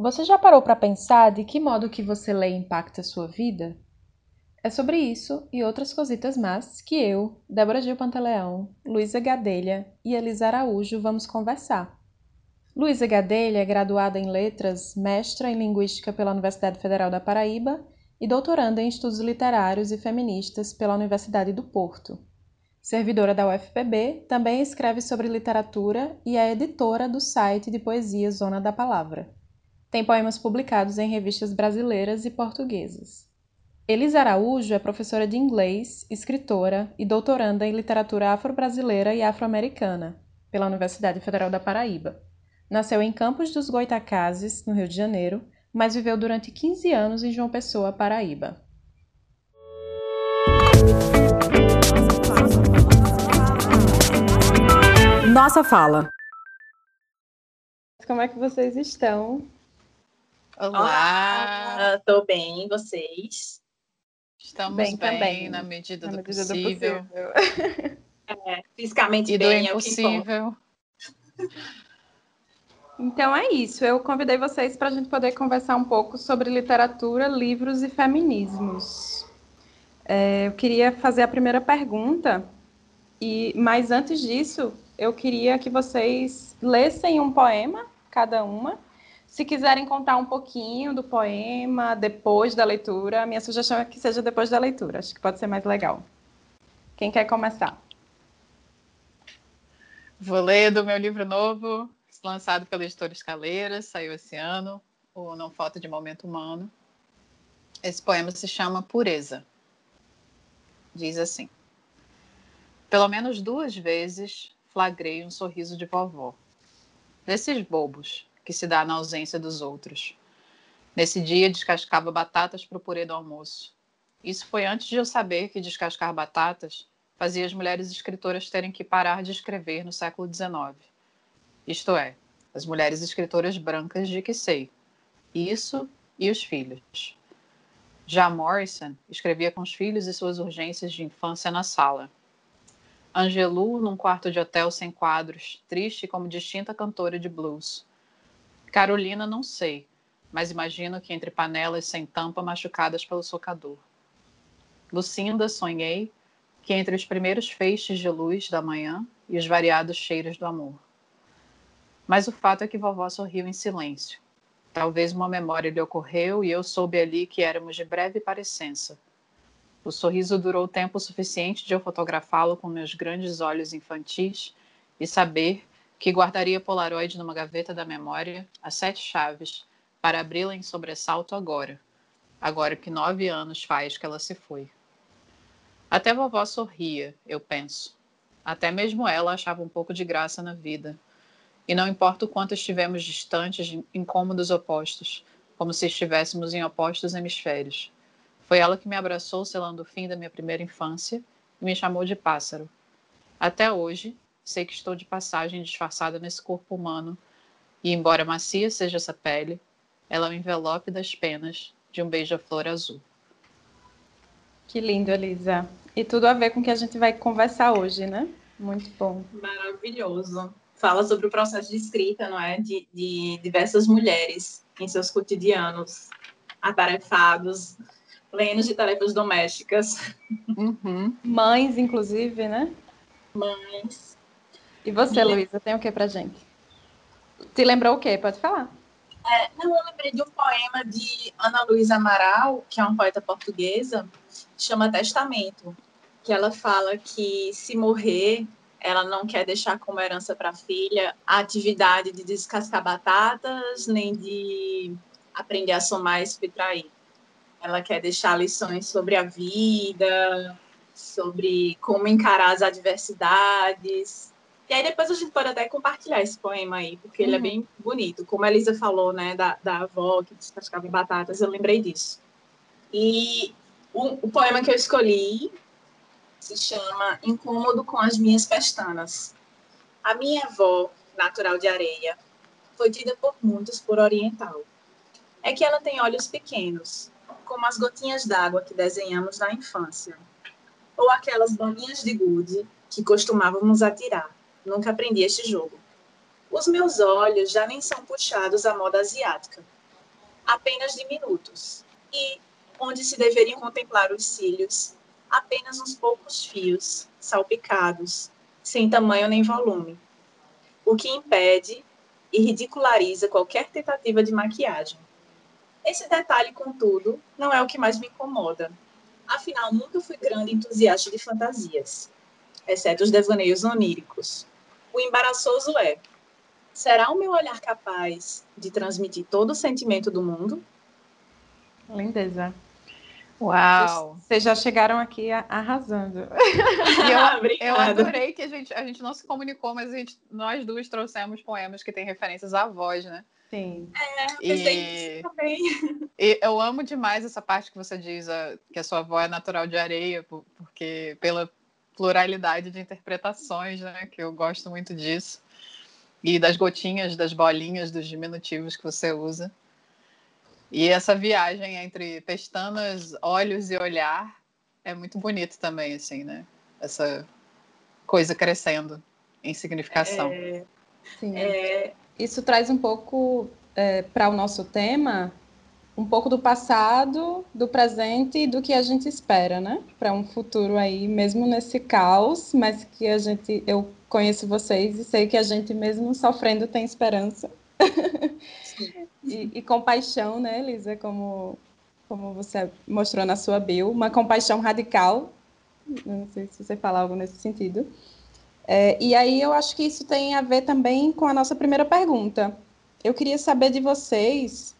Você já parou para pensar de que modo que você lê impacta a sua vida? É sobre isso e outras cositas más que eu, Débora Gil Pantaleão, Luísa Gadelha e Elisa Araújo vamos conversar. Luísa Gadelha é graduada em Letras, mestra em Linguística pela Universidade Federal da Paraíba e doutoranda em Estudos Literários e Feministas pela Universidade do Porto. Servidora da UFPB, também escreve sobre literatura e é editora do site de poesia Zona da Palavra. Tem poemas publicados em revistas brasileiras e portuguesas. Elisa Araújo é professora de inglês, escritora e doutoranda em literatura afro-brasileira e afro-americana pela Universidade Federal da Paraíba. Nasceu em Campos dos Goitacazes, no Rio de Janeiro, mas viveu durante 15 anos em João Pessoa, Paraíba. Nossa fala. Como é que vocês estão? Olá, estou bem, vocês? Estamos bem, bem também, na medida, na do, medida possível. do possível. É, fisicamente e bem, do impossível. É então é isso. Eu convidei vocês para a gente poder conversar um pouco sobre literatura, livros e feminismos. É, eu queria fazer a primeira pergunta, e mas antes disso, eu queria que vocês lessem um poema, cada uma, se quiserem contar um pouquinho do poema depois da leitura, a minha sugestão é que seja depois da leitura. Acho que pode ser mais legal. Quem quer começar? Vou ler do meu livro novo, lançado pela editora Escaleiras, saiu esse ano, o Não Falta de Momento Humano. Esse poema se chama Pureza. Diz assim: Pelo menos duas vezes flagrei um sorriso de vovó. Desses bobos, que se dá na ausência dos outros. Nesse dia, descascava batatas para o purê do almoço. Isso foi antes de eu saber que descascar batatas fazia as mulheres escritoras terem que parar de escrever no século XIX. Isto é, as mulheres escritoras brancas de que sei. Isso e os filhos. Já Morrison escrevia com os filhos e suas urgências de infância na sala. Angelou num quarto de hotel sem quadros, triste como distinta cantora de blues. Carolina, não sei, mas imagino que entre panelas sem tampa machucadas pelo socador. Lucinda, sonhei que entre os primeiros feixes de luz da manhã e os variados cheiros do amor. Mas o fato é que vovó sorriu em silêncio. Talvez uma memória lhe ocorreu e eu soube ali que éramos de breve parecença. O sorriso durou tempo suficiente de eu fotografá-lo com meus grandes olhos infantis e saber que guardaria Polaroid numa gaveta da memória, a sete chaves, para abri-la em sobressalto agora, agora que nove anos faz que ela se foi. Até vovó sorria, eu penso. Até mesmo ela achava um pouco de graça na vida. E não importa o quanto estivemos distantes em cômodos opostos, como se estivéssemos em opostos hemisférios. Foi ela que me abraçou selando o fim da minha primeira infância e me chamou de pássaro. Até hoje, sei que estou de passagem disfarçada nesse corpo humano, e embora macia seja essa pele, ela é o envelope das penas de um beija-flor azul. Que lindo, Elisa. E tudo a ver com o que a gente vai conversar hoje, né? Muito bom. Maravilhoso. Fala sobre o processo de escrita, não é? De, de diversas mulheres em seus cotidianos atarefados, plenos de tarefas domésticas. Uhum. Mães, inclusive, né? Mães. E você, Luísa, tem o que pra gente? Te lembrou o quê? Pode falar. É, não, eu lembrei de um poema de Ana Luísa Amaral, que é uma poeta portuguesa, chama Testamento, que ela fala que se morrer, ela não quer deixar como herança para a filha a atividade de descascar batatas, nem de aprender a somar e subtrair. Ela quer deixar lições sobre a vida, sobre como encarar as adversidades, e aí depois a gente pode até compartilhar esse poema aí, porque uhum. ele é uhum. bem bonito. Como a Elisa falou, né, da, da avó que descascava batatas, eu lembrei disso. E o, o poema que eu escolhi se chama Incômodo com as Minhas Pestanas. A minha avó, natural de areia, foi tida por muitos por oriental. É que ela tem olhos pequenos, como as gotinhas d'água que desenhamos na infância, ou aquelas bolinhas de gude que costumávamos atirar Nunca aprendi este jogo. Os meus olhos já nem são puxados à moda asiática. apenas diminutos, e onde se deveriam contemplar os cílios, apenas uns poucos fios, salpicados, sem tamanho nem volume, o que impede e ridiculariza qualquer tentativa de maquiagem. Esse detalhe, contudo, não é o que mais me incomoda. Afinal, nunca fui grande entusiasta de fantasias, exceto os devaneios oníricos. O embaraçoso é: será o meu olhar capaz de transmitir todo o sentimento do mundo? Lindeza. Uau! Vocês já chegaram aqui arrasando. eu, eu adorei que a gente, a gente não se comunicou, mas a gente, nós duas trouxemos poemas que têm referências à voz, né? Sim. É, e, também. E eu amo demais essa parte que você diz a, que a sua avó é natural de areia, porque pela pluralidade de interpretações, né? Que eu gosto muito disso. E das gotinhas, das bolinhas, dos diminutivos que você usa. E essa viagem entre pestanas, olhos e olhar é muito bonito também, assim, né? Essa coisa crescendo em significação. É, Sim. É... Isso traz um pouco é, para o nosso tema, um pouco do passado, do presente e do que a gente espera, né? Para um futuro aí, mesmo nesse caos, mas que a gente, eu conheço vocês e sei que a gente mesmo sofrendo tem esperança. e, e, compaixão, né, Elisa? Como, como você mostrou na sua bio, uma compaixão radical. Não sei se você fala algo nesse sentido. É, e aí eu acho que isso tem a ver também com a nossa primeira pergunta. Eu queria saber de vocês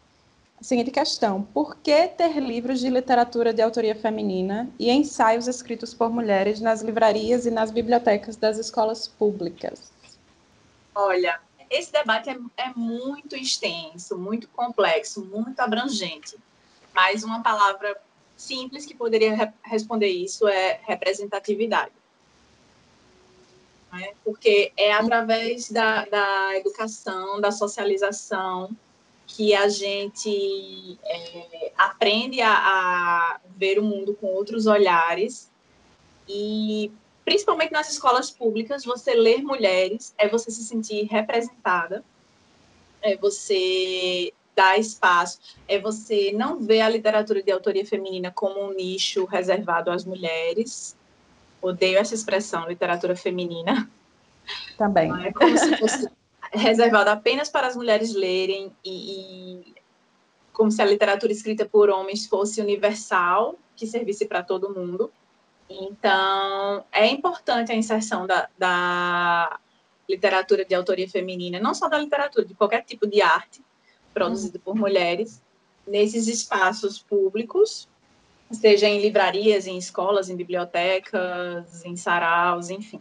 seguinte questão: por que ter livros de literatura de autoria feminina e ensaios escritos por mulheres nas livrarias e nas bibliotecas das escolas públicas? Olha, esse debate é, é muito extenso, muito complexo, muito abrangente. Mas uma palavra simples que poderia re responder isso é representatividade. É? Porque é através da, da educação, da socialização, que a gente é, aprende a, a, ver o mundo com outros olhares e principalmente nas escolas públicas, você ler mulheres é você se sentir representada, é você dar espaço, é você não ver a literatura de autoria feminina como um nicho reservado às mulheres. Odeio essa expressão, literatura feminina. Também. é como se fosse reservado apenas para as mulheres lerem e, e como se a literatura escrita por homens fosse universal, que servisse para todo mundo. Então, é importante a inserção da, da, literatura de autoria feminina, não só da literatura, de qualquer tipo de arte produzido por mulheres, nesses espaços públicos, seja em livrarias, em escolas, em bibliotecas, em saraus, enfim.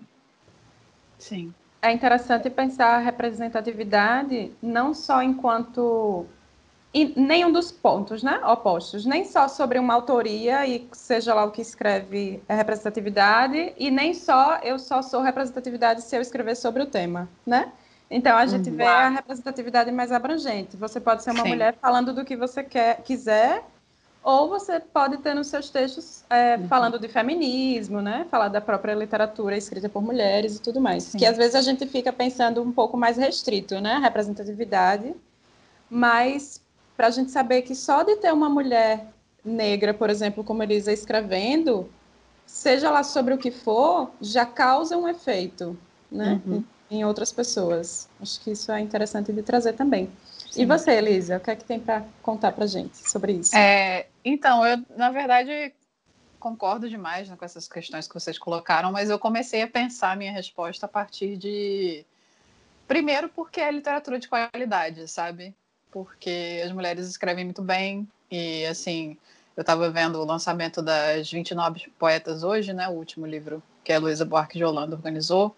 Sim. É interessante pensar a representatividade não só enquanto e nenhum dos pontos né, opostos, nem só sobre uma autoria e seja lá o que escreve é representatividade, e nem só eu só sou representatividade se eu escrever sobre o tema, né? Então a gente vê a representatividade mais abrangente. Você pode ser uma Sim. mulher falando do que você quer, quiser, ou você pode ter nos seus textos é, uhum. falando de feminismo, né? Falar da própria literatura escrita por mulheres e tudo mais. Sim. Que às vezes a gente fica pensando um pouco mais restrito, né? Representatividade. Mas para a gente saber que só de ter uma mulher negra, por exemplo, como Elisa escrevendo, seja lá sobre o que for, já causa um efeito, né? Uhum. Em outras pessoas. Acho que isso é interessante de trazer também. Sim. E você, Elisa, o que é que tem para contar para gente sobre isso? É, então, eu, na verdade, concordo demais né, com essas questões que vocês colocaram, mas eu comecei a pensar minha resposta a partir de. Primeiro, porque é literatura de qualidade, sabe? porque as mulheres escrevem muito bem e assim eu estava vendo o lançamento das 29 poetas hoje, né, o último livro que a Luísa Buarque de Holanda organizou,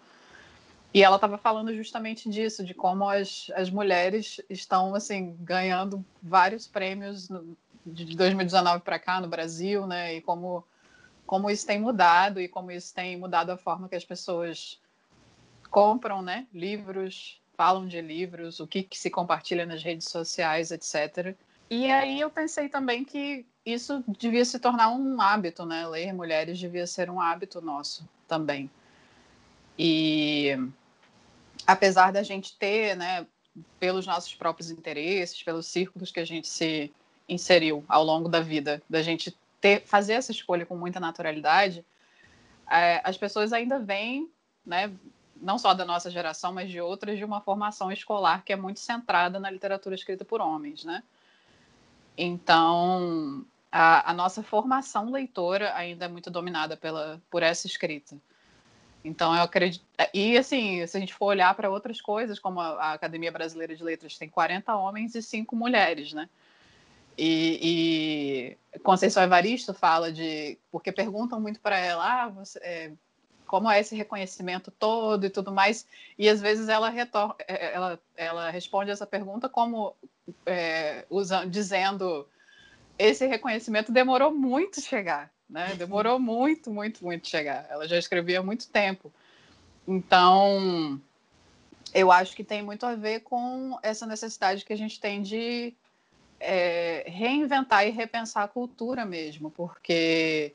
e ela estava falando justamente disso, de como as, as mulheres estão assim ganhando vários prêmios no, de 2019 para cá no Brasil, né, e como como isso tem mudado e como isso tem mudado a forma que as pessoas compram, né, livros, falam de livros, o que, que se compartilha nas redes sociais, etc. E aí eu pensei também que isso devia se tornar um hábito, né? Ler mulheres devia ser um hábito nosso também. E apesar da gente ter, né, pelos nossos próprios interesses, pelos círculos que a gente se inseriu ao longo da vida, da gente ter, fazer essa escolha com muita naturalidade, é, as pessoas ainda vêm, né, não só da nossa geração, mas de outras, de uma formação escolar que é muito centrada na literatura escrita por homens, né? Então, a, a nossa formação leitora ainda é muito dominada pela, por essa escrita. Então, eu acredito. E, assim, se a gente for olhar para outras coisas, como a, Academia Brasileira de Letras tem 40 homens e 5 mulheres, né? E, e Conceição Evaristo fala de. Porque perguntam muito para ela, ah, você, é, como é esse reconhecimento todo e tudo mais. E às vezes ela, retor é, é, ela, ela responde essa pergunta como é, usando, dizendo esse reconhecimento demorou muito chegar né? Demorou muito, muito, muito chegar. Ela já escrevia há muito tempo. Então, eu acho que tem muito a ver com essa necessidade que a gente tem de é, reinventar e repensar a cultura mesmo, porque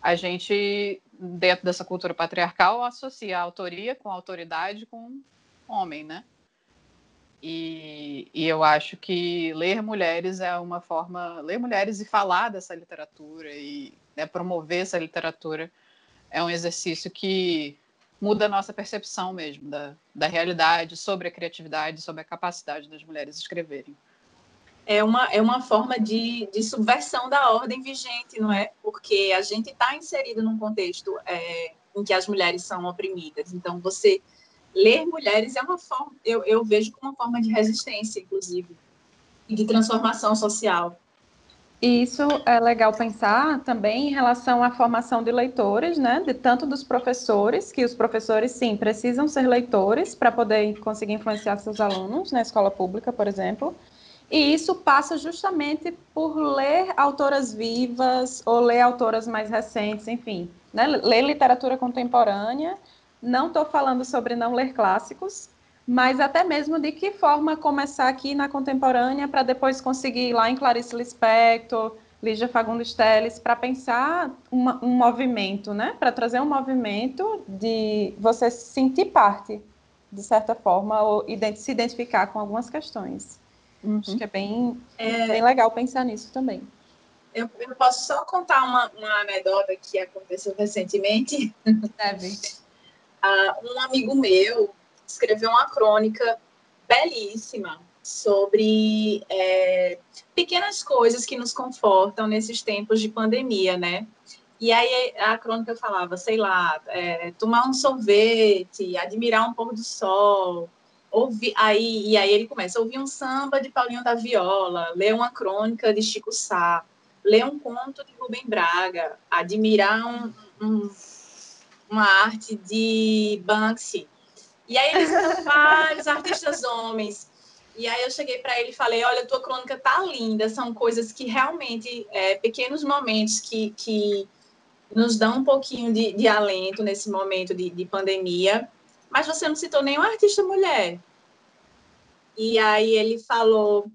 a gente, dentro dessa cultura patriarcal, associa a autoria com a autoridade com homem, né? E, e, eu acho que ler mulheres é uma forma, ler mulheres e falar dessa literatura e né, promover essa literatura é um exercício que muda a nossa percepção mesmo da, da realidade, sobre a criatividade, sobre a capacidade das mulheres escreverem. É uma, é uma forma de, de subversão da ordem vigente, não é? Porque a gente está inserido num contexto é, em que as mulheres são oprimidas. Então, você ler mulheres é uma forma, eu, eu vejo como uma forma de resistência, inclusive, e de transformação social. E isso é legal pensar também em relação à formação de leitores, né? De tanto dos professores, que os professores sim precisam ser leitores para poder conseguir influenciar seus alunos na escola pública, por exemplo. E isso passa justamente por ler autoras vivas ou ler autoras mais recentes, enfim, né? ler literatura contemporânea não estou falando sobre não ler clássicos, mas até mesmo de que forma começar aqui na contemporânea para depois conseguir ir lá em Clarice Lispector, Lígia Fagundes Telles, para pensar uma, um movimento, né? Para trazer um movimento de você se sentir parte, de certa forma, ou se identificar com algumas questões. Uhum. Acho que é bem, é... bem legal pensar nisso também. Eu, eu posso só contar uma, uma anedota que aconteceu recentemente? Deve uh, um amigo meu escreveu uma crônica belíssima sobre é, pequenas coisas que nos confortam nesses tempos de pandemia, né? E aí a crônica falava, sei lá, é, tomar um sorvete, admirar um pôr do sol, ouvir, aí, e aí ele começa ouvir um samba de Paulinho da Viola, ler uma crônica de Chico Sá, ler um conto de Rubem Braga, admirar um, um uma arte de Banksy. E aí eles eram vários artistas homens. E aí eu cheguei para ele e falei, olha, tua crônica tá linda, são coisas que realmente, é, pequenos momentos que, que nos dão um pouquinho de, de alento nesse momento de, de pandemia, mas você não citou nenhum artista mulher. E aí ele falou,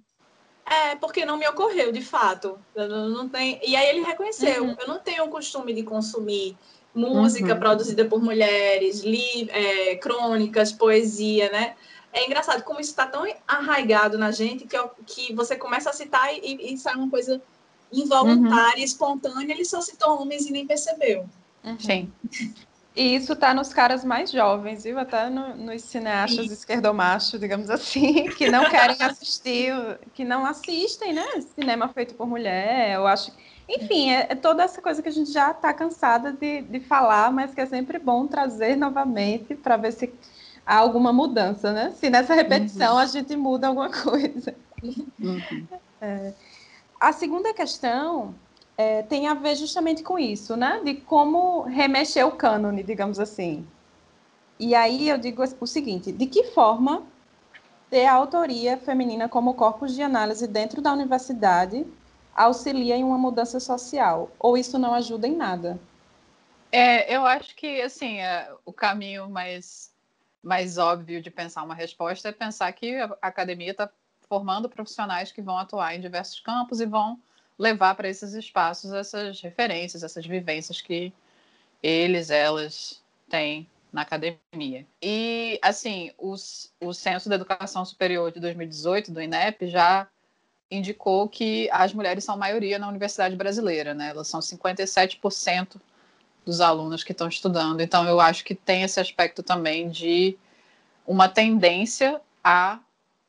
é, porque não me ocorreu, de fato. Eu não, não tenho... E aí ele reconheceu, uhum. eu não tenho o costume de consumir música uhum. produzida por mulheres, li, é, crônicas, poesia, né? É engraçado como isso está tão arraigado na gente que, que você começa a citar e, e sai uma coisa involuntária, uhum. espontânea, ele só citou homens e nem percebeu. Uhum. Sim. E isso está nos caras mais jovens, viu? Até no, nos cineastas esquerdomachos, digamos assim, que não querem assistir, que não assistem, né? Cinema feito por mulher. Eu acho que enfim, é, é, toda essa coisa que a gente já está cansada de, de falar, mas que é sempre bom trazer novamente para ver se há alguma mudança, né? Se nessa repetição uhum. a gente muda alguma coisa. Uhum. É. A segunda questão é, tem a ver justamente com isso, né? De como remexer o cânone, digamos assim. E aí eu digo o seguinte: de que forma ter a autoria feminina como corpus de análise dentro da universidade auxilia em uma mudança social? Ou isso não ajuda em nada? É, eu acho que assim é, o caminho mais mais óbvio de pensar uma resposta é pensar que a academia está formando profissionais que vão atuar em diversos campos e vão levar para esses espaços essas referências, essas vivências que eles, elas têm na academia. E, assim, os, o Censo da Educação Superior de 2018, do INEP, já indicou que as mulheres são maioria na universidade brasileira, né? Elas são 57% dos alunos que estão estudando. Então, eu acho que tem esse aspecto também de uma tendência a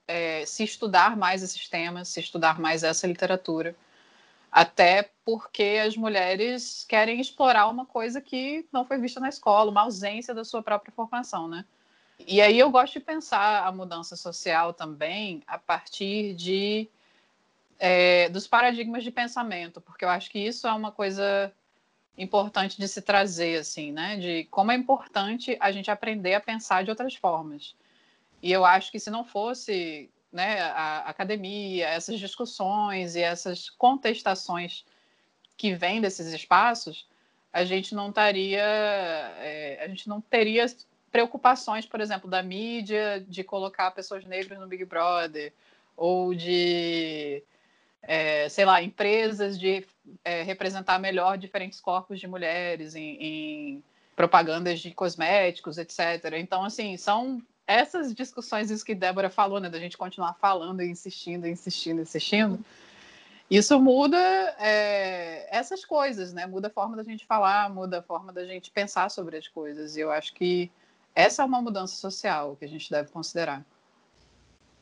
é, se estudar mais esses temas, se estudar mais essa literatura, até porque as mulheres querem explorar uma coisa que não foi vista na escola, uma ausência da sua própria formação, né? E aí eu gosto de pensar a mudança social também a partir de é, dos paradigmas de pensamento, porque eu acho que isso é uma coisa importante de se trazer, assim, né? De como é importante a gente aprender a pensar de outras formas. E eu acho que se não fosse né, a academia, essas discussões e essas contestações que vêm desses espaços, a gente não estaria, é, a gente não teria preocupações, por exemplo, da mídia de colocar pessoas negras no Big Brother ou de é, sei lá, empresas de é, representar melhor diferentes corpos de mulheres em, em, propagandas de cosméticos, etc. Então, assim, são essas discussões, isso que Débora falou, né, da gente continuar falando e insistindo, insistindo, insistindo. Isso muda é, essas coisas, né? Muda a forma da gente falar, muda a forma da gente pensar sobre as coisas. E eu acho que essa é uma mudança social que a gente deve considerar.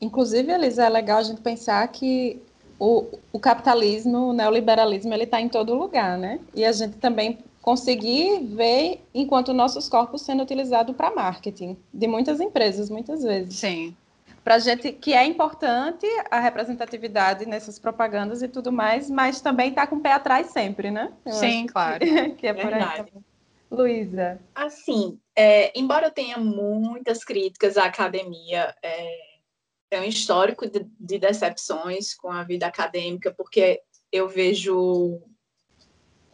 Inclusive, Elisa, é legal a gente pensar que o, o capitalismo, o neoliberalismo, ele está em todo lugar, né? E a gente também conseguir ver enquanto nossos corpos sendo utilizados para marketing de muitas empresas, muitas vezes. Sim. Para a gente que é importante a representatividade nessas propagandas e tudo mais, mas também está com o pé atrás sempre, né? Eu Sim, claro. Que, que é Verdade. por aí. Luísa. Assim, é, embora eu tenha muitas críticas à academia, é, é um histórico de, de decepções com a vida acadêmica, porque eu vejo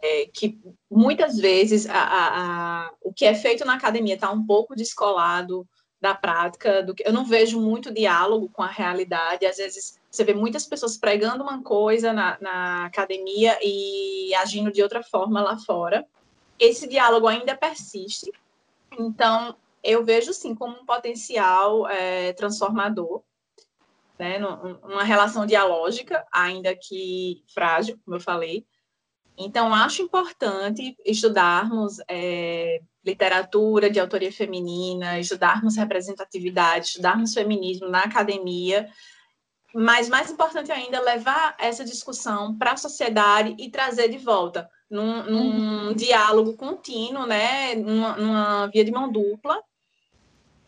é, que muitas vezes a, a, a, o que é feito na academia está um pouco descolado da prática, do que eu não vejo muito diálogo com a realidade. Às vezes você vê muitas pessoas pregando uma coisa na, na academia e agindo de outra forma lá fora. Esse diálogo ainda persiste. Então eu vejo sim como um potencial é, transformador né, numa relação dialógica, ainda que frágil, como eu falei. Então, acho importante estudarmos é, literatura de autoria feminina, estudarmos representatividade, estudarmos feminismo na academia, mas mais importante ainda, levar essa discussão para a sociedade e trazer de volta num, num uhum. diálogo contínuo, né, numa, numa via de mão dupla,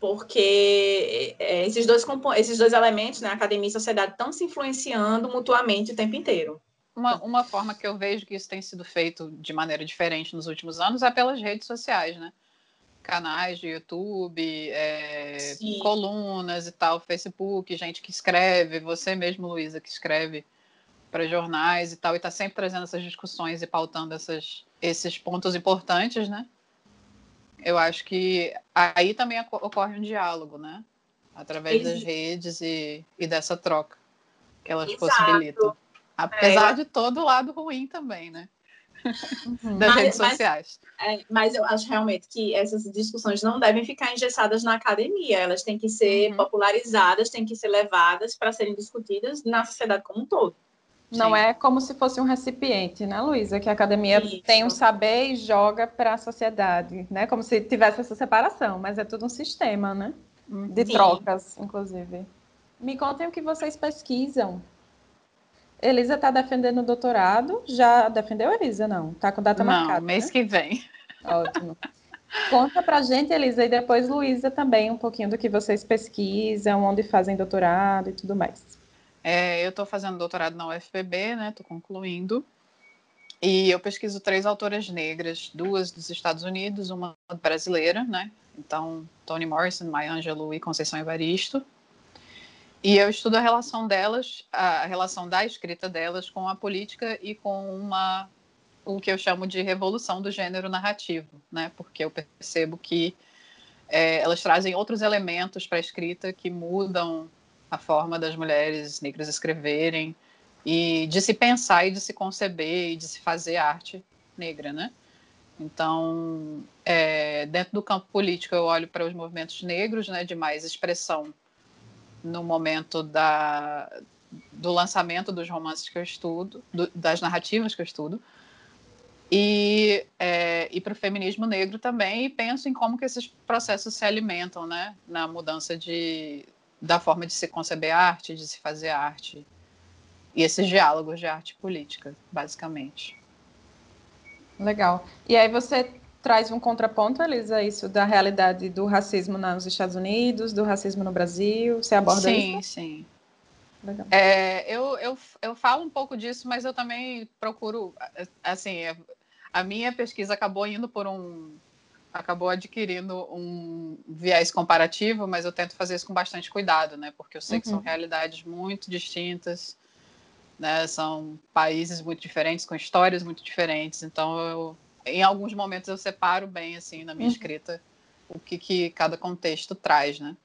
porque é, esses dois, esses dois elementos, né, academia e sociedade, estão se influenciando mutuamente o tempo inteiro. Uma, uma forma que eu vejo que isso tem sido feito de maneira diferente nos últimos anos é pelas redes sociais, né? Canais de YouTube, é, colunas e tal, Facebook, gente que escreve, você mesmo, Luísa, que escreve para jornais e tal, e está sempre trazendo essas discussões e pautando essas, esses pontos importantes, né? Eu acho que aí também ocorre um diálogo, né? Através das redes e, e dessa troca que elas Exato. possibilitam. Apesar é, de todo o lado ruim também, né? Uhum. das mas, redes sociais. Mas, é, mas eu acho realmente que essas discussões não devem ficar engessadas na academia, elas têm que ser uhum. popularizadas, têm que ser levadas para serem discutidas na sociedade como um todo. Não Sim. é como se fosse um recipiente, né, Luísa? Que a academia Isso. tem um saber e joga para a sociedade, né? Como se tivesse essa separação, mas é tudo um sistema, né? De Sim. trocas, inclusive. Me contem o que vocês pesquisam. Elisa está defendendo o doutorado. Já defendeu, Elisa? Não. Está com data não, marcada. mês né? que vem. Ótimo. Conta pra gente, Elisa, e depois Luísa também, um pouquinho do que vocês pesquisam, onde fazem doutorado e tudo mais. É, eu estou fazendo doutorado na UFPB, né? Estou concluindo. E eu pesquiso três autoras negras, duas dos Estados Unidos, uma brasileira, né? Então, Toni Morrison, Maya Angelou e Conceição Evaristo. E eu estudo a relação delas, a relação da escrita delas com a política e com uma o que eu chamo de revolução do gênero narrativo, né? Porque eu percebo que é, elas trazem outros elementos para a escrita que mudam a forma das mulheres negras escreverem e de se pensar e de se conceber e de se fazer arte negra, né? Então, é, dentro do campo político, eu olho para os movimentos negros, né, de mais expressão no momento da, do lançamento dos romances que eu estudo, do, das narrativas que eu estudo, e, é, e para o feminismo negro também, e penso em como que esses processos se alimentam, né, na mudança de, da forma de se conceber arte, de se fazer arte, e esses diálogos de arte política, basicamente. Legal. E aí você traz um contraponto, Elisa, isso da realidade do racismo nos Estados Unidos, do racismo no Brasil, você aborda sim, isso? Sim, sim. É, eu, eu, eu falo um pouco disso, mas eu também procuro, assim, a minha pesquisa acabou indo por um, acabou adquirindo um viés comparativo, mas eu tento fazer isso com bastante cuidado, né? Porque eu sei uhum. que são uhum. realidades muito distintas, né? São países muito diferentes, com histórias muito diferentes. Então, eu, em alguns momentos eu separo bem, assim, na minha uhum. escrita, o que, que cada contexto traz, né?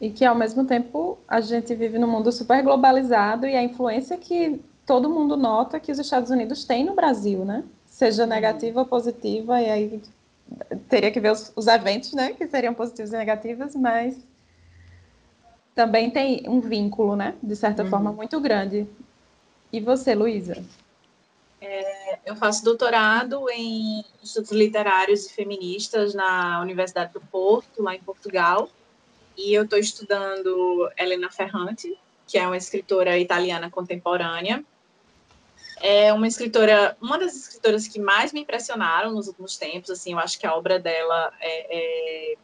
E que, ao mesmo tempo, a gente vive num mundo super globalizado e a influência que todo mundo nota que os Estados Unidos têm no Brasil, né? Seja uhum. negativa ou positiva, e aí teria que ver os, os eventos, né? Que seriam positivos e negativos, mas também tem um vínculo, né? De certa uhum. forma, muito grande. E você, Luísa? É, eu faço doutorado em estudos literários e feministas na Universidade do Porto, lá em Portugal. E eu estou estudando Helena Ferrante, que é uma escritora italiana contemporânea. É uma escritora, uma das escritoras que mais me impressionaram nos últimos tempos. Assim, eu acho que a obra dela é, é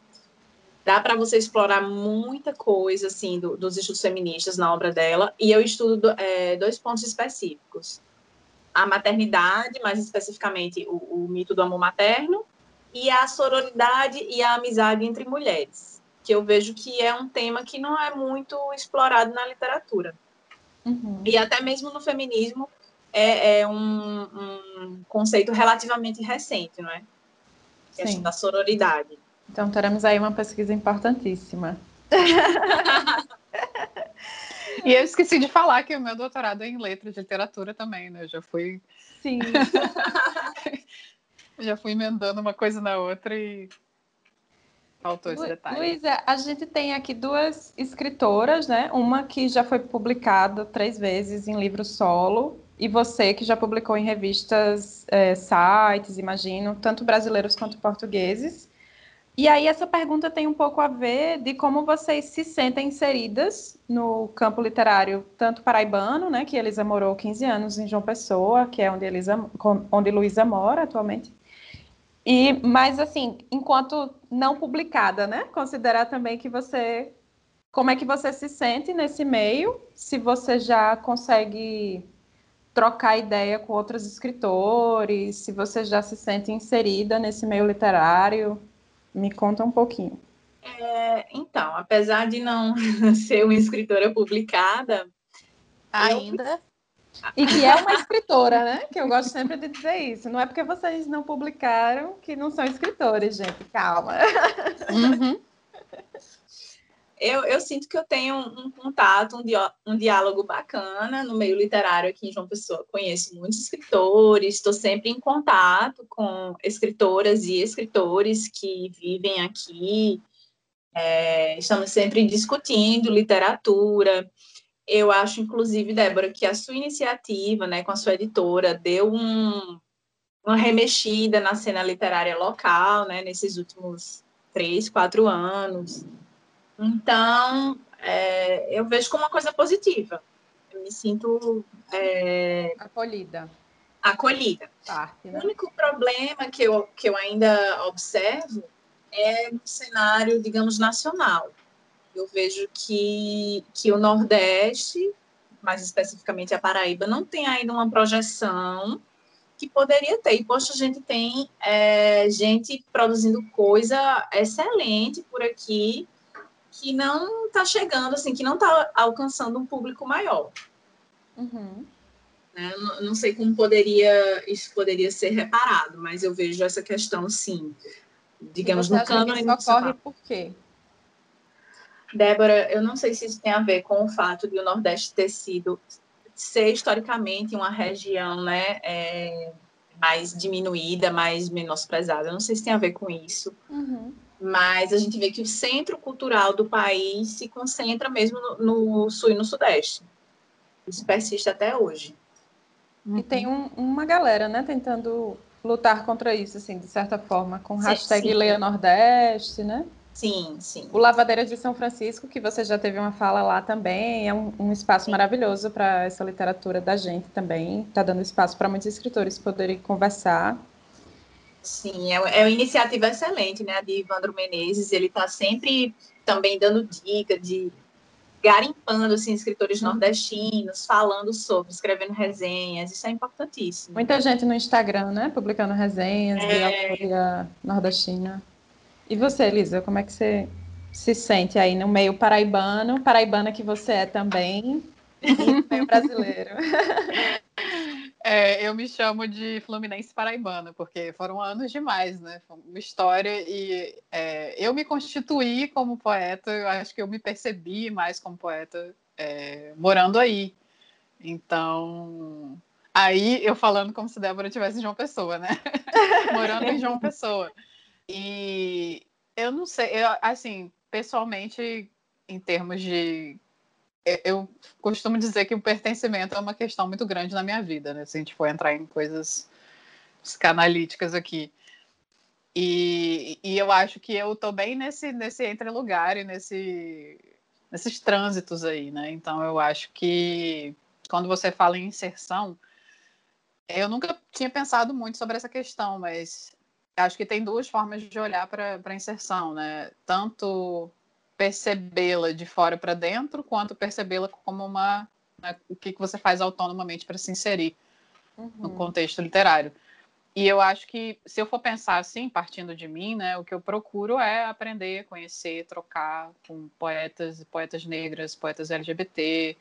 dá para você explorar muita coisa assim do, dos estudos feministas na obra dela e eu estudo do, é, dois pontos específicos a maternidade mais especificamente o, o, mito do amor materno e a sororidade e a amizade entre mulheres que eu vejo que é um tema que não é muito explorado na literatura uhum. e até mesmo no feminismo é, é um, um, conceito relativamente recente não é a questão da sororidade então, teremos aí uma pesquisa importantíssima. e eu esqueci de falar que o meu doutorado é em letras de literatura também, né? Eu já fui. Sim. já fui emendando uma coisa na outra e faltou esse detalhe. Luísa, a gente tem aqui duas escritoras, né? Uma que já foi publicada três vezes em livro solo, e você que já publicou em revistas, é, sites, imagino, tanto brasileiros quanto portugueses. E aí essa pergunta tem um pouco a ver de como vocês se sentem inseridas no campo literário, tanto paraibano, né, que Elisa morou 15 anos em João Pessoa, que é onde Elisa, onde Luísa mora atualmente. E mas assim, enquanto não publicada, né, considerar também que você como é que você se sente nesse meio, se você já consegue trocar ideia com outros escritores, se você já se sente inserida nesse meio literário, me conta um pouquinho. É, então, apesar de não ser uma escritora publicada. Ainda. Eu... E que é uma escritora, né? Que eu gosto sempre de dizer isso. Não é porque vocês não publicaram que não são escritores, gente. Calma. Uhum eu, eu sinto que eu tenho um, contato, um, um diálogo bacana no meio literário aqui em João Pessoa. Conheço muitos escritores, estou sempre em contato com escritoras e escritores que vivem aqui. É, estamos sempre discutindo literatura. Eu acho, inclusive, Débora, que a sua iniciativa, né, com a sua editora, deu um, uma remexida na cena literária local, né, nesses últimos três, quatro anos. Então, é, eu vejo como uma coisa positiva. Eu me sinto é, acolhida. Acolhida. Parte, né? O único problema que eu, que eu ainda observo é no cenário, digamos, nacional. Eu vejo que, que o Nordeste, mais especificamente a Paraíba, não tem ainda uma projeção que poderia ter. E, poxa, a gente tem é, gente produzindo coisa excelente por aqui, que não está chegando, assim, que não está alcançando um público maior. Uhum. Né? Não, não, sei como poderia isso poderia ser reparado, mas eu vejo essa questão, sim, digamos, no cânone Isso ocorre por quê? Débora, eu não sei se isso tem a ver com o fato de o Nordeste ter sido, ser historicamente uma região, né, é, mais diminuída, mais menosprezada. Eu não sei se tem a ver com isso. Uhum mas a gente vê que o centro cultural do país se concentra mesmo no, no sul e no sudeste. Isso persiste até hoje. E tem um, uma galera, né, tentando lutar contra isso, assim, de certa forma, com sim, hashtag sim. Leia Nordeste, né? Sim, sim. O Lavadeiras de São Francisco, que você já teve uma fala lá também, é um, um espaço sim. maravilhoso para essa literatura da gente também. Está dando espaço para muitos escritores poderem conversar. Sim, é, é uma iniciativa excelente, né, de Ivandro Menezes. Ele está sempre também dando dica de garimpando assim, escritores uhum. nordestinos, falando sobre, escrevendo resenhas, isso é importantíssimo. Muita gente no Instagram, né? Publicando resenhas é... de nordestina. E você, Elisa, como é que você se sente aí no meio paraibano, paraibana que você é também, no meio brasileiro? É, eu me chamo de Fluminense Paraibana, porque foram anos demais, né? Foi uma história e é, eu me constituí como poeta, eu acho que eu me percebi mais como poeta é, morando aí. Então, aí eu falando como se Débora tivesse em João Pessoa, né? morando em João Pessoa. E eu não sei, eu, assim, pessoalmente, em termos de eu costumo dizer que o pertencimento é uma questão muito grande na minha vida, né? Se a gente for entrar em coisas psicanalíticas aqui. E, e eu acho que eu tô bem nesse, nesse entre-lugar e nesse, nesses trânsitos aí, né? Então eu acho que quando você fala em inserção, eu nunca tinha pensado muito sobre essa questão, mas acho que tem duas formas de olhar para a inserção, né? Tanto percebê-la de fora para dentro, quanto percebê-la como uma né, o que, que você faz autonomamente para se inserir uhum. no contexto literário. E eu acho que se eu for pensar assim, partindo de mim, né, o que eu procuro é aprender, conhecer, trocar com poetas, poetas negras, poetas LGBT.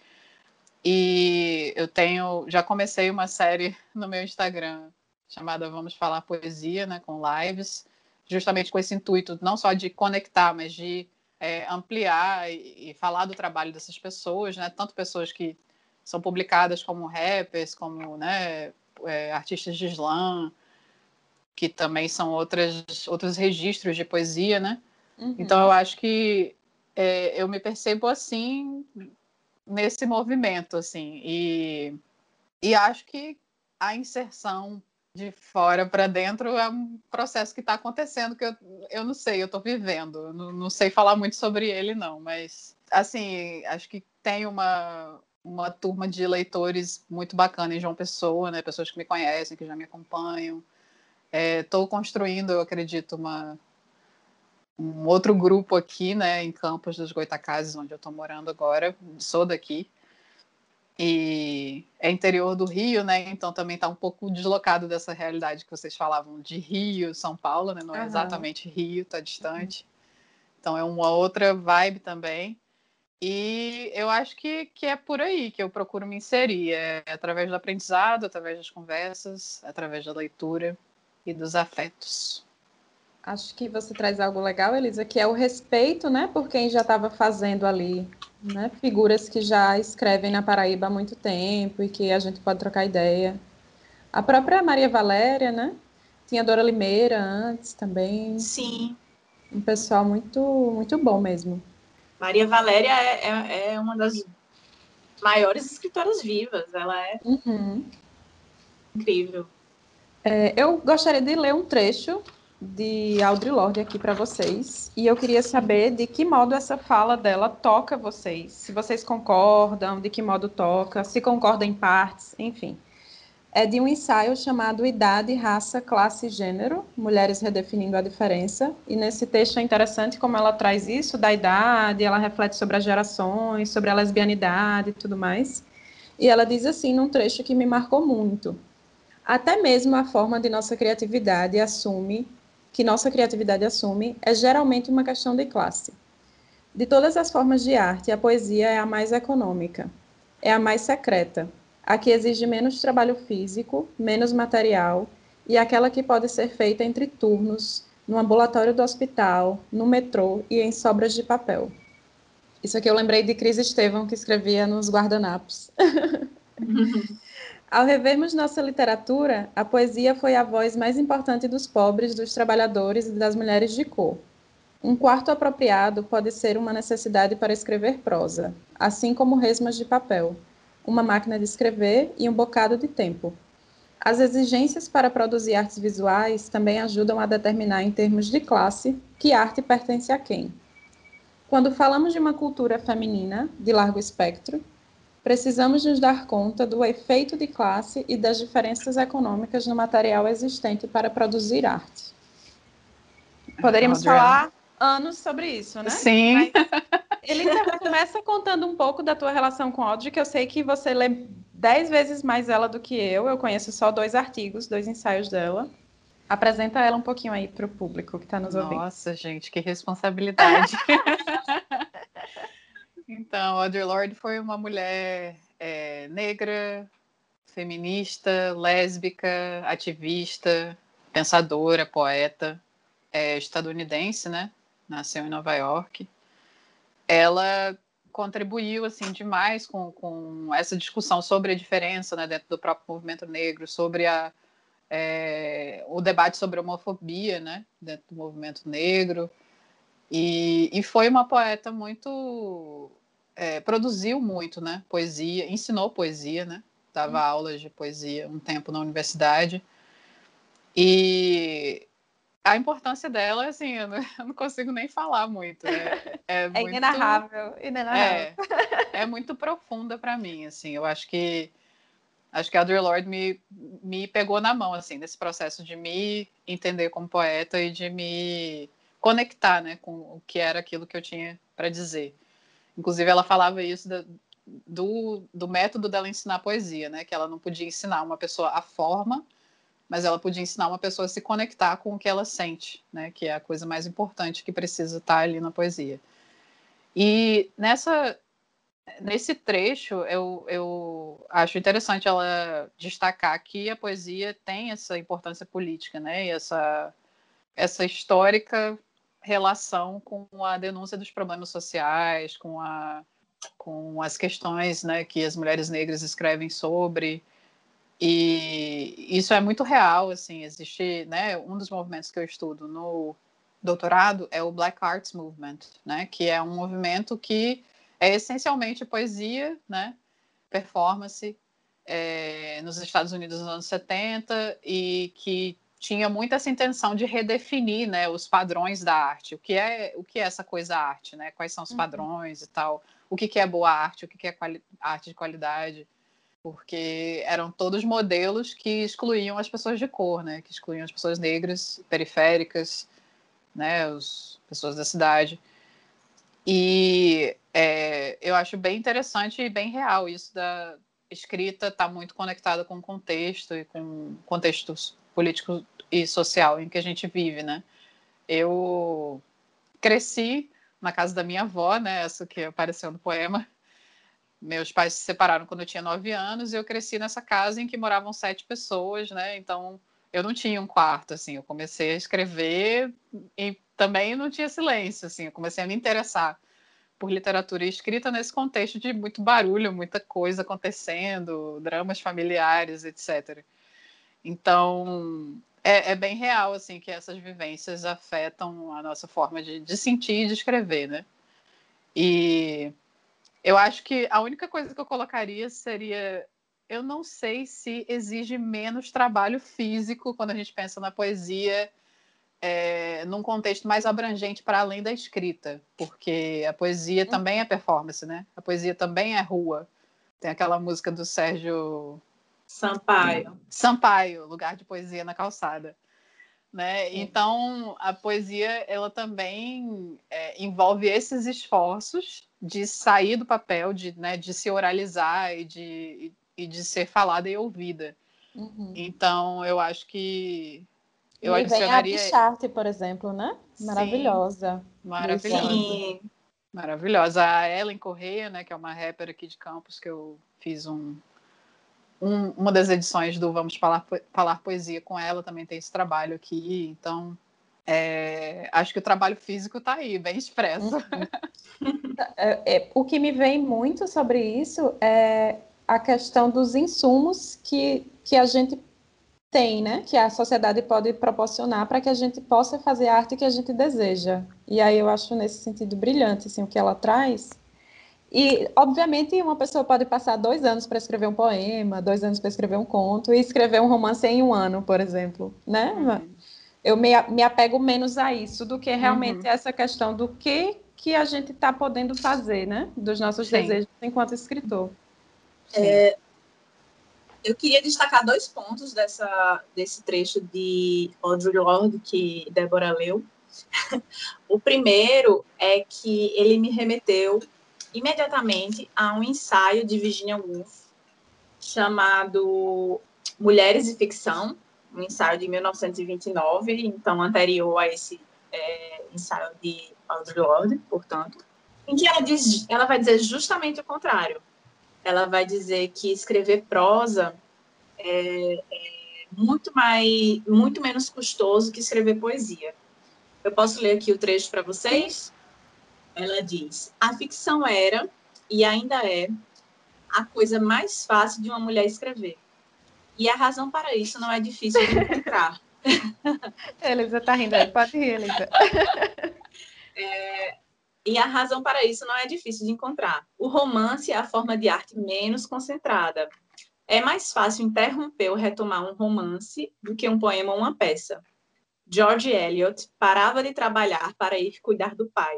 E eu tenho, já comecei uma série no meu Instagram chamada Vamos Falar Poesia, né, com lives, justamente com esse intuito não só de conectar, mas de é, ampliar e, e, falar do trabalho dessas pessoas, né? Tanto pessoas que são publicadas como rappers, como né, é, artistas de slam, que também são outras, outros registros de poesia, né? Uhum. Então eu acho que é, eu me percebo assim nesse movimento, assim, e, e acho que a inserção de fora para dentro é um processo que está acontecendo que eu, eu não sei, eu estou vivendo. Não, não, sei falar muito sobre ele, não, mas assim, acho que tem uma, uma turma de leitores muito bacana em João Pessoa, né? Pessoas que me conhecem, que já me acompanham. Estou é, construindo, eu acredito, uma, um outro grupo aqui, né, em Campos dos Goitacazes, onde eu estou morando agora. Sou daqui e é interior do Rio, né? Então também está um pouco deslocado dessa realidade que vocês falavam de Rio, São Paulo, né? Não é exatamente Rio, está distante. Então é uma outra vibe também. E eu acho que, que é por aí que eu procuro me inserir, é através do aprendizado, através das conversas, através da leitura e dos afetos. Acho que você traz algo legal, Elisa, que é o respeito, né, por quem já estava fazendo ali né, figuras que já escrevem na Paraíba há muito tempo e que a gente pode trocar ideia. A própria Maria Valéria, né? Tinha Dora Limeira antes também. Sim. Um pessoal muito, muito bom mesmo. Maria Valéria é, é, é uma das maiores escritoras vivas. Ela é uhum. incrível. É, eu gostaria de ler um trecho de Audre Lorde aqui para vocês. E eu queria saber de que modo essa fala dela toca vocês. Se vocês concordam, de que modo toca, se concordam em partes, enfim. É de um ensaio chamado Idade, Raça, Classe e Gênero, Mulheres Redefinindo a Diferença. E nesse texto é interessante como ela traz isso da idade, ela reflete sobre as gerações, sobre a lesbianidade e tudo mais. E ela diz assim, num trecho que me marcou muito. Até mesmo a forma de nossa criatividade assume que nossa criatividade assume é geralmente uma questão de classe. De todas as formas de arte, a poesia é a mais econômica, é a mais secreta, a que exige menos trabalho físico, menos material e aquela que pode ser feita entre turnos, no ambulatório do hospital, no metrô e em sobras de papel. Isso aqui eu lembrei de Cris Estevão, que escrevia nos guardanapos. Ao revermos nossa literatura, a poesia foi a voz mais importante dos pobres, dos trabalhadores e das mulheres de cor. Um quarto apropriado pode ser uma necessidade para escrever prosa, assim como resmas de papel. uma máquina de escrever e um bocado de tempo. As exigências para produzir artes visuais também ajudam a determinar, em termos de classe, que arte pertence a quem. Quando falamos de uma cultura feminina de largo espectro, precisamos nos dar conta do efeito de classe e das diferenças econômicas no material existente para produzir arte. Poderíamos falar anos sobre isso, né? Sim. Mas ele começa contando um pouco da tua relação com Audrey, que eu sei que você lê dez vezes mais ela do que eu. Eu conheço só dois artigos, dois ensaios dela. Apresenta ela um pouquinho aí para o público que está nos ouvindo. Nossa, gente, que responsabilidade. então, Audre Lorde foi uma mulher é, negra, feminista, lésbica, ativista, pensadora, poeta, é, estadunidense, né? Nasceu em Nova York. Ela contribuiu assim demais com, com essa discussão sobre a diferença né, dentro do próprio movimento negro, sobre a, é, o debate sobre a homofobia né, dentro do movimento negro. E, e foi uma poeta muito. É, produziu muito né, poesia, ensinou poesia, né, dava hum. aulas de poesia um tempo na universidade. E a importância dela, assim, eu não, eu não consigo nem falar muito. É, é, é muito, inenarrável, inenarrável. É, é muito profunda para mim, assim. Eu acho que acho que a Audre Lorde me, me pegou na mão, assim, nesse processo de me entender como poeta e de me conectar, né, com o que era aquilo que eu tinha para dizer. Inclusive, ela falava isso da, do, do método dela ensinar poesia, né, que ela não podia ensinar uma pessoa a forma, mas ela podia ensinar uma pessoa a se conectar com o que ela sente, né, que é a coisa mais importante que precisa estar ali na poesia. E nessa nesse trecho eu, eu acho interessante ela destacar que a poesia tem essa importância política, né, e essa essa histórica relação com a denúncia dos problemas sociais, com a com as questões, né, que as mulheres negras escrevem sobre. E isso é muito real, assim, existe, né, um dos movimentos que eu estudo no doutorado é o Black Arts Movement, né, que é um movimento que é essencialmente poesia, né, performance é, nos Estados Unidos nos anos 70 e que tinha muito essa intenção de redefinir, né, os padrões da arte, o que é o que é essa coisa arte, né, quais são os uhum. padrões uhum. e tal, o que, que é boa arte, o que, que é arte de qualidade porque eram todos modelos que excluíam as pessoas de cor, né? Que excluíam as pessoas negras, periféricas, né? As pessoas da cidade. E é, eu acho bem interessante e bem real isso da escrita estar tá muito conectada com o contexto e com contexto político e social em que a gente vive, né? Eu cresci na casa da minha avó, né? Essa que apareceu no poema meus pais se separaram quando eu tinha nove anos e eu cresci nessa casa em que moravam sete pessoas, né? Então eu não tinha um quarto, assim. Eu comecei a escrever e também não tinha silêncio, assim. Eu comecei a me interessar por literatura escrita nesse contexto de muito barulho, muita coisa acontecendo, dramas familiares, etc. Então é, é bem real, assim, que essas vivências afetam a nossa forma de, de sentir e de escrever, né? E eu acho que a única coisa que eu colocaria seria. Eu não sei se exige menos trabalho físico quando a gente pensa na poesia é, num contexto mais abrangente para além da escrita, porque a poesia hum. também é performance, né? A poesia também é rua. Tem aquela música do Sérgio Sampaio. Sampaio, lugar de poesia na calçada. Né? Então a poesia ela também é, envolve esses esforços de sair do papel, de, né, de se oralizar e de, e de ser falada e ouvida. Uhum. Então eu acho que eu e adicionaria... vem a Bicharte, por exemplo, né? Maravilhosa. Sim, maravilhosa. Sim. Maravilhosa. A Ellen Correia, né, que é uma rapper aqui de Campos, que eu fiz um, um, uma das edições do Vamos Falar, Falar Poesia com ela, também tem esse trabalho aqui, então é, acho que o trabalho físico está aí, bem expresso. Uhum. é, é, o que me vem muito sobre isso é a questão dos insumos que, que a gente tem, né? Que a sociedade pode proporcionar para que a gente possa fazer a arte que a gente deseja. E aí eu acho nesse sentido brilhante assim, o que ela traz E, obviamente, uma pessoa pode passar dois anos para escrever um poema, dois anos para escrever um conto, e escrever um romance em um ano, por exemplo, né? Uhum. Eu me, me apego menos a isso do que realmente uhum. essa questão do que, que a gente está podendo fazer, né? Dos nossos Sim. desejos enquanto escritor. É, eu queria destacar dois pontos dessa, desse trecho de Audre Lorde que Débora leu. o primeiro é que ele me remeteu imediatamente a um ensaio de Virginia Woolf chamado Mulheres e Ficção, um ensaio de 1929, então anterior a esse é, ensaio de Audre Lorde, portanto, em que ela diz, ela vai dizer justamente o contrário. Ela vai dizer que escrever prosa é, é muito mais, muito menos custoso que escrever poesia. Eu posso ler aqui o trecho para vocês? Ela diz: a ficção era e ainda é a coisa mais fácil de uma mulher escrever. E a razão para isso não é difícil de encontrar. Elisa está rindo aí, pode rir, Elisa. É, e a razão para isso não é difícil de encontrar. O romance é a forma de arte menos concentrada. É mais fácil interromper ou retomar um romance do que um poema ou uma peça. George Eliot parava de trabalhar para ir cuidar do pai.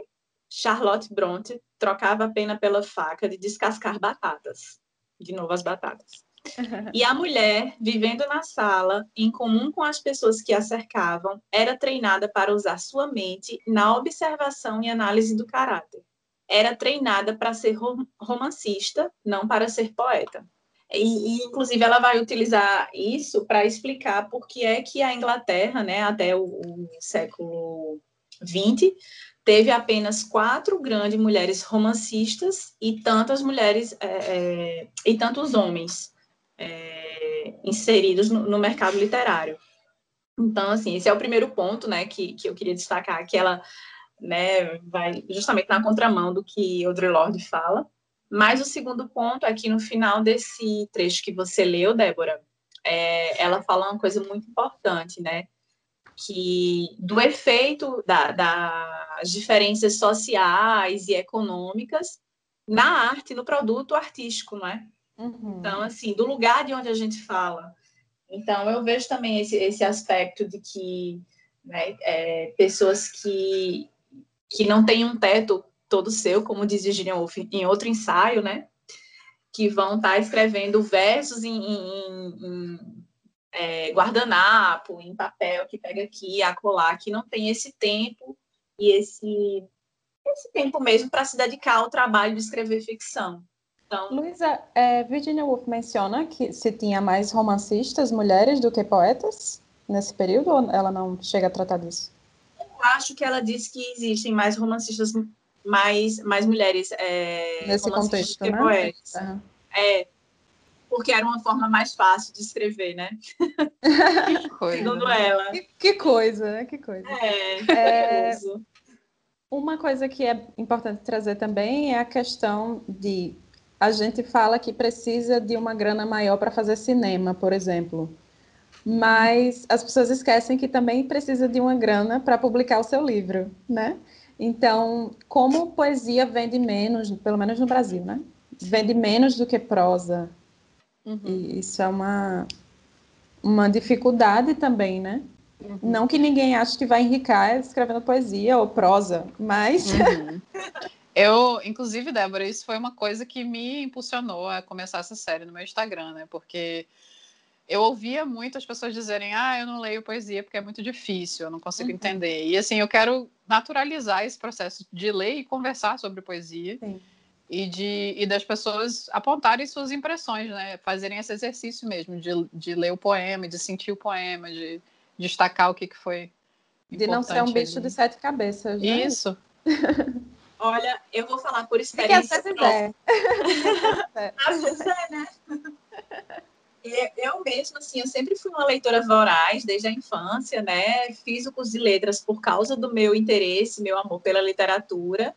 Charlotte Bronte trocava a pena pela faca de descascar batatas. De novo as batatas. E a mulher, vivendo na sala, em comum com as pessoas que a cercavam, era treinada para usar sua mente na observação e análise do caráter. Era treinada para ser romancista, não para ser poeta. E, e, inclusive, ela vai utilizar isso para explicar por que é que a Inglaterra, né, até o, o século XX, teve apenas quatro grandes mulheres romancistas e tantas mulheres é, é, e tantos homens é, inseridos no, no, mercado literário. Então, assim, esse é o primeiro ponto, né, que, que eu queria destacar, que ela, né, vai justamente na contramão do que Audre Lorde fala. Mas o segundo ponto é que no final desse trecho que você leu, Débora, é, ela fala uma coisa muito importante, né? Que do efeito da, das diferenças sociais e econômicas na arte, no produto artístico, não é? Uhum. Então, assim, do lugar de onde a gente fala. Então, eu vejo também esse, esse aspecto de que né, é, pessoas que, que não têm um teto todo seu, como diz Virginia Woolf em outro ensaio, né? Que vão estar tá escrevendo versos em, em, em é, guardanapo, em papel, que pega aqui, acolá, que não tem esse tempo e esse, esse tempo mesmo para se dedicar ao trabalho de escrever ficção. Então, Luísa, é, Virginia Woolf menciona que se tinha mais romancistas mulheres do que poetas nesse período, ou ela não chega a tratar disso? Eu acho que ela diz que existem mais romancistas mais, mais mulheres é, nesse contexto, né? poetas. Uhum. É, porque era uma forma mais fácil de escrever, né? Que coisa. Segundo ela. Que, que, coisa, né? Que coisa. É, é uma coisa que é importante trazer também é a questão de a gente fala que precisa de uma grana maior para fazer cinema, por exemplo. Mas as pessoas esquecem que também precisa de uma grana para publicar o seu livro, né? Então, como poesia vende menos, pelo menos no Brasil, né? Vende menos do que prosa. Uhum. E isso é uma, uma dificuldade também, né? Uhum. Não que ninguém ache que vai enricar escrevendo poesia ou prosa, mas. Uhum. Eu, inclusive, Débora, isso foi uma coisa que me impulsionou a começar essa série no meu Instagram, né? Porque eu ouvia muito as pessoas dizerem: ah, eu não leio poesia porque é muito difícil, eu não consigo uhum. entender. E assim, eu quero naturalizar esse processo de ler e conversar sobre poesia. Sim. E, de, e das pessoas apontarem suas impressões, né? Fazerem esse exercício mesmo, de, de ler o poema, de sentir o poema, de, de destacar o que, que foi. De não ser um bicho ali. de sete cabeças. Né? Isso. Olha, eu vou falar por experiência. É. Às vezes é, né? eu mesma, assim, eu sempre fui uma leitora voraz desde a infância, né? Fiz o curso de letras por causa do meu interesse, meu amor pela literatura.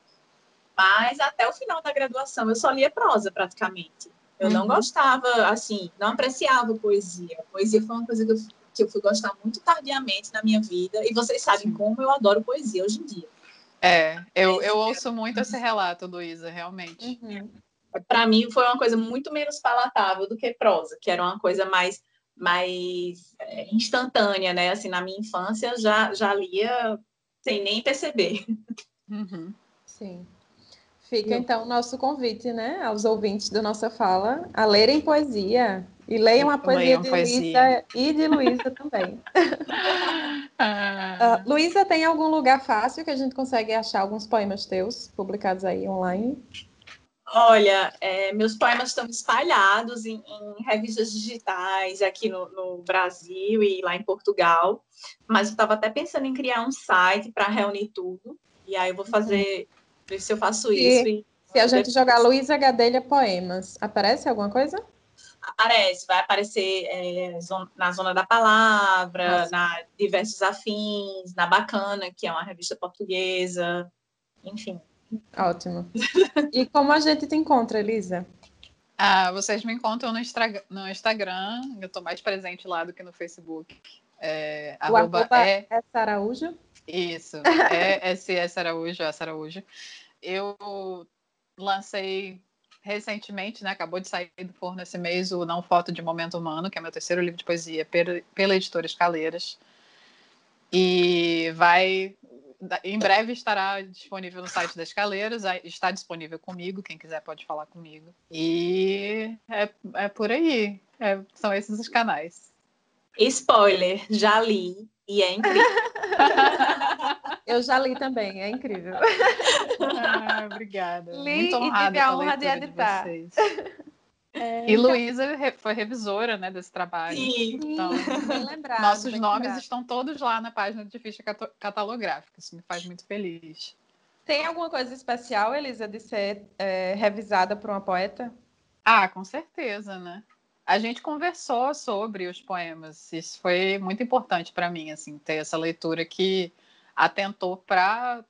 Mas até o final da graduação eu só lia prosa praticamente. Eu uhum. não gostava, assim, não apreciava poesia. Poesia foi uma coisa que eu, que eu fui gostar muito tardiamente na minha vida. E vocês sabem Sim. como eu adoro poesia hoje em dia. É, eu, eu ouço muito esse relato, Luísa, realmente. Uhum. Para mim foi uma coisa muito menos palatável do que prosa, que era uma coisa mais mais é, instantânea, né? Assim, na minha infância já já lia sem nem perceber. Uhum. Sim. Fica então o nosso convite, né, aos ouvintes da nossa fala a lerem poesia e leiam a poesia leiam de Luísa e de Luísa também. ah. uh, Luísa, tem algum lugar fácil que a gente consegue achar alguns poemas teus publicados aí online? Olha, é, meus poemas estão espalhados em, em revistas digitais aqui no, no, Brasil e lá em Portugal, mas eu estava até pensando em criar um site para reunir tudo, e aí eu vou fazer, ver se eu faço isso. E, se a gente jogar Luísa Gadelha Poemas, aparece alguma coisa? Aparece, vai aparecer é, na Zona da Palavra, Nossa. na Diversos Afins, na Bacana, que é uma revista portuguesa, enfim. Ótimo. E como a gente te encontra, Elisa? Ah, vocês me encontram no, no Instagram, eu estou mais presente lá do que no Facebook. É, o arroba, arroba é... é Araújo? Isso, é SS Araújo, S Araújo. Eu lancei recentemente, né, acabou de sair do forno esse mês, o Não Foto de Momento Humano, que é meu terceiro livro de poesia, pela, pela editora Escaleiras. E vai em breve estará disponível no site das Escaleiras, está disponível comigo, quem quiser pode falar comigo. E é, é por aí, é, são esses os canais. Spoiler, já li e é incrível. Eu já li também, é incrível. Ah, obrigada. Li Muito honrada e tive a honra de editar. De é, e Luísa foi revisora né, desse trabalho. Sim, então, bem lembrado, nossos bem nomes lembrado. estão todos lá na página de ficha catalográfica. Isso me faz muito feliz. Tem alguma coisa especial, Elisa, de ser é, revisada por uma poeta? Ah, com certeza, né? A gente conversou sobre os poemas. Isso foi muito importante para mim, assim, ter essa leitura que atentou para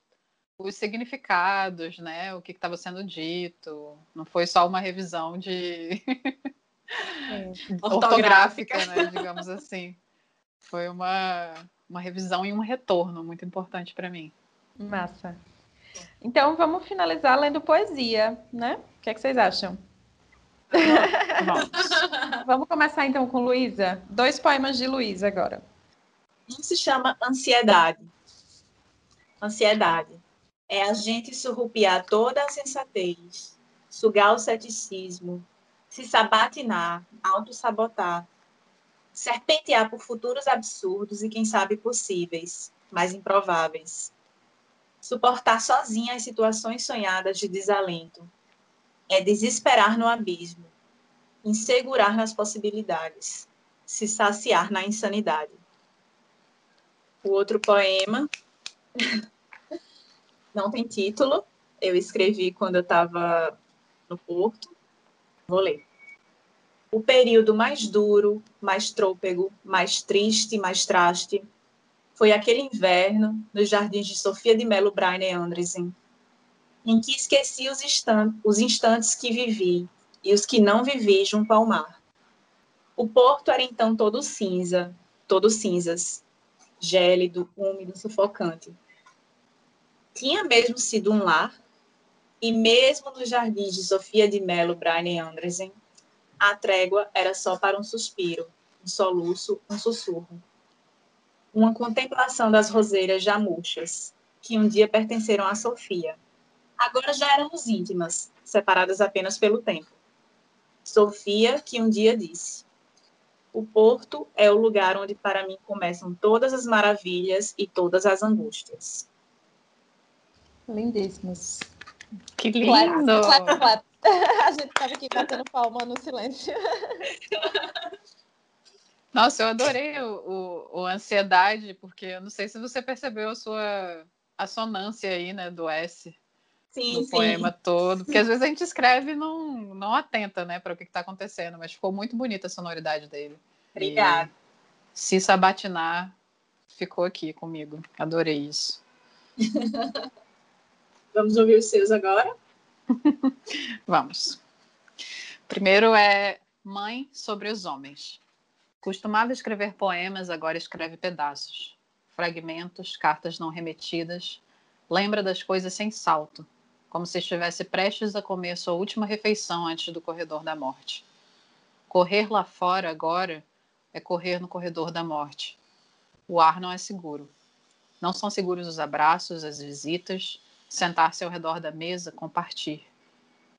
os significados, né? O que estava sendo dito. Não foi só uma revisão de é. ortográfica, né? Digamos assim. Foi uma, uma revisão e um retorno muito importante para mim. Massa. Então vamos finalizar lendo poesia, né? O que, é que vocês acham? Vamos. começar então com Luísa. Dois poemas de Luísa agora. Um se chama Ansiedade. Ansiedade é a gente surrupiar toda a sensatez, sugar o ceticismo, se sabatinar, auto-sabotar, serpentear por futuros absurdos e, quem sabe, possíveis, mas improváveis. Suportar sozinha as situações sonhadas de desalento. É desesperar no abismo, insegurar nas possibilidades, se saciar na insanidade. O outro poema não tem título. Eu escrevi quando eu estava no Porto. Vou ler. O período mais duro, mais trôpego, mais triste, mais traste, foi aquele inverno nos jardins de Sofia de Mello Braine Andresen, em que esqueci os, instantes, os instantes que vivi e os que não vivi junto ao mar. O porto era então todo cinza, todo cinzas, gélido, úmido, sufocante tinha mesmo sido um lar, e mesmo nos jardins de Sofia de Mello, Brian Anderson, a trégua era só para um suspiro, um soluço, um sussurro. Uma contemplação das roseiras já murchas, que um dia pertenceram a Sofia. Agora já éramos íntimas, separadas apenas pelo tempo. Sofia, que um dia disse: O porto é o lugar onde para mim começam todas as maravilhas e todas as angústias. Lindíssimos. Que lindo! Clap, clap, clap. A gente estava aqui batendo palma no silêncio. Nossa, eu adorei o, o, o, ansiedade, porque eu não sei se você percebeu a sua assonância aí, né, do S. Sim, no sim. poema todo. Porque às vezes a gente escreve e não, não atenta, né, para o que está acontecendo, mas ficou muito bonita a sonoridade dele. Obrigada. E se sabatinar ficou aqui comigo. Adorei isso. Vamos ouvir os seus agora? Vamos. Primeiro é Mãe sobre os Homens. Costumava escrever poemas, agora escreve pedaços, fragmentos, cartas não remetidas, Lembra das coisas sem salto, como se estivesse prestes a comer sua última refeição antes do corredor da morte. Correr lá fora agora é correr no corredor da morte. O ar não é seguro. Não são seguros os abraços, as visitas, sentar-se ao redor da mesa, compartilhar.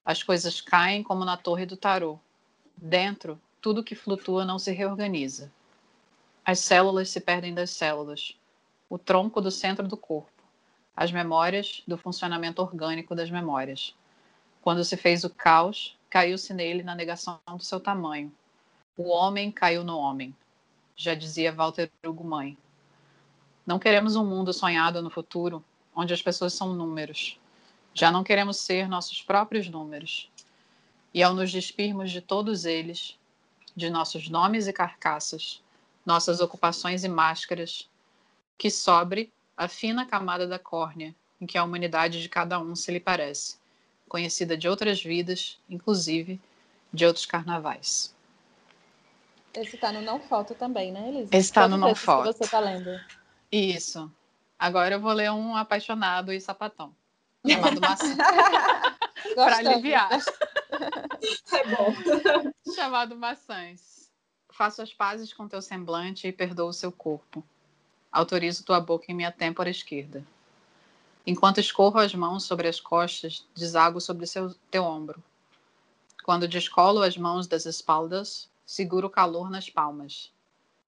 As coisas caem como na torre do tarô. Dentro, tudo que flutua não se reorganiza. As células se perdem das células. O tronco do centro do corpo as memórias do funcionamento orgânico das memórias. Quando se fez o caos, caiu-se nele na negação do seu tamanho. O homem caiu no homem, já dizia Walter Hugo Mãe. Não queremos um mundo sonhado no futuro, onde as pessoas são números. Já não queremos ser nossos próprios números. E ao nos despirmos de todos eles, de nossos nomes e carcaças, nossas ocupações e máscaras, que sobre a fina camada da córnea em que a humanidade de cada um se lhe parece, conhecida de outras vidas, inclusive de outros carnavais. Esse está no Não Foto também, né, Elisa? Esse está no Não Foto. que você está lendo. Isso. Agora eu vou ler um apaixonado e sapatão, chamado Maçã. Para aliviar. É bom. chamado Maçãs. Faço as pazes com teu semblante e perdoo o seu corpo Autorizo tua boca em minha têmpora esquerda. Enquanto escorro as mãos sobre as costas, desago sobre seu, teu ombro. Quando descolo as mãos das espaldas, seguro o calor nas palmas.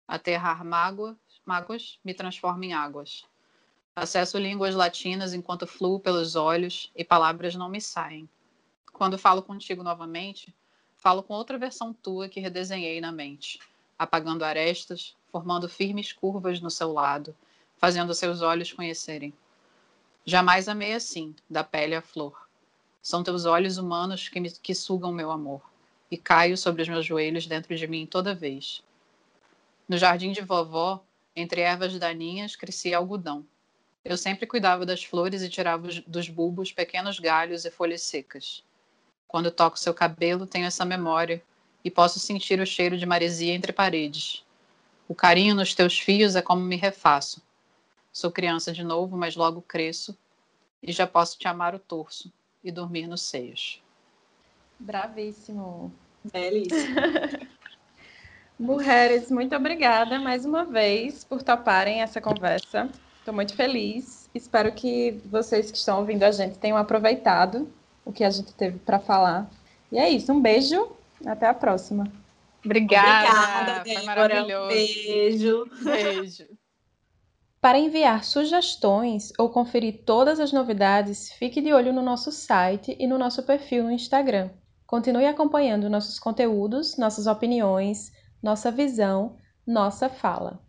Aterrar mágoas, mágoas me transforma em águas. Acesso línguas latinas enquanto fluo pelos olhos e palavras não me saem. Quando falo contigo novamente, falo com outra versão tua que redesenhei na mente, apagando arestas, formando firmes curvas no seu lado, fazendo seus olhos conhecerem. Jamais amei assim, da pele à flor. São teus olhos humanos que, me, que sugam meu amor, e caio sobre os meus joelhos dentro de mim toda vez. No jardim de vovó, entre ervas daninhas, crescia algodão. Eu sempre cuidava das flores e tirava dos bulbos pequenos galhos e folhas secas. Quando toco seu cabelo, tenho essa memória e posso sentir o cheiro de maresia entre paredes. O carinho nos teus fios é como me refaço. Sou criança de novo, mas logo cresço e já posso te amar o torso e dormir nos seios. Bravíssimo. Belíssimo. Mulheres, muito obrigada mais uma vez por toparem essa conversa. Estou muito feliz. Espero que vocês que estão ouvindo a gente tenham aproveitado o que a gente teve para falar. E é isso. Um beijo. Até a próxima. Obrigada. Obrigada, Foi maravilhoso. Beijo. Beijo. Para enviar sugestões ou conferir todas as novidades, fique de olho no nosso site e no nosso perfil no Instagram. Continue acompanhando nossos conteúdos, nossas opiniões, nossa visão, nossa fala.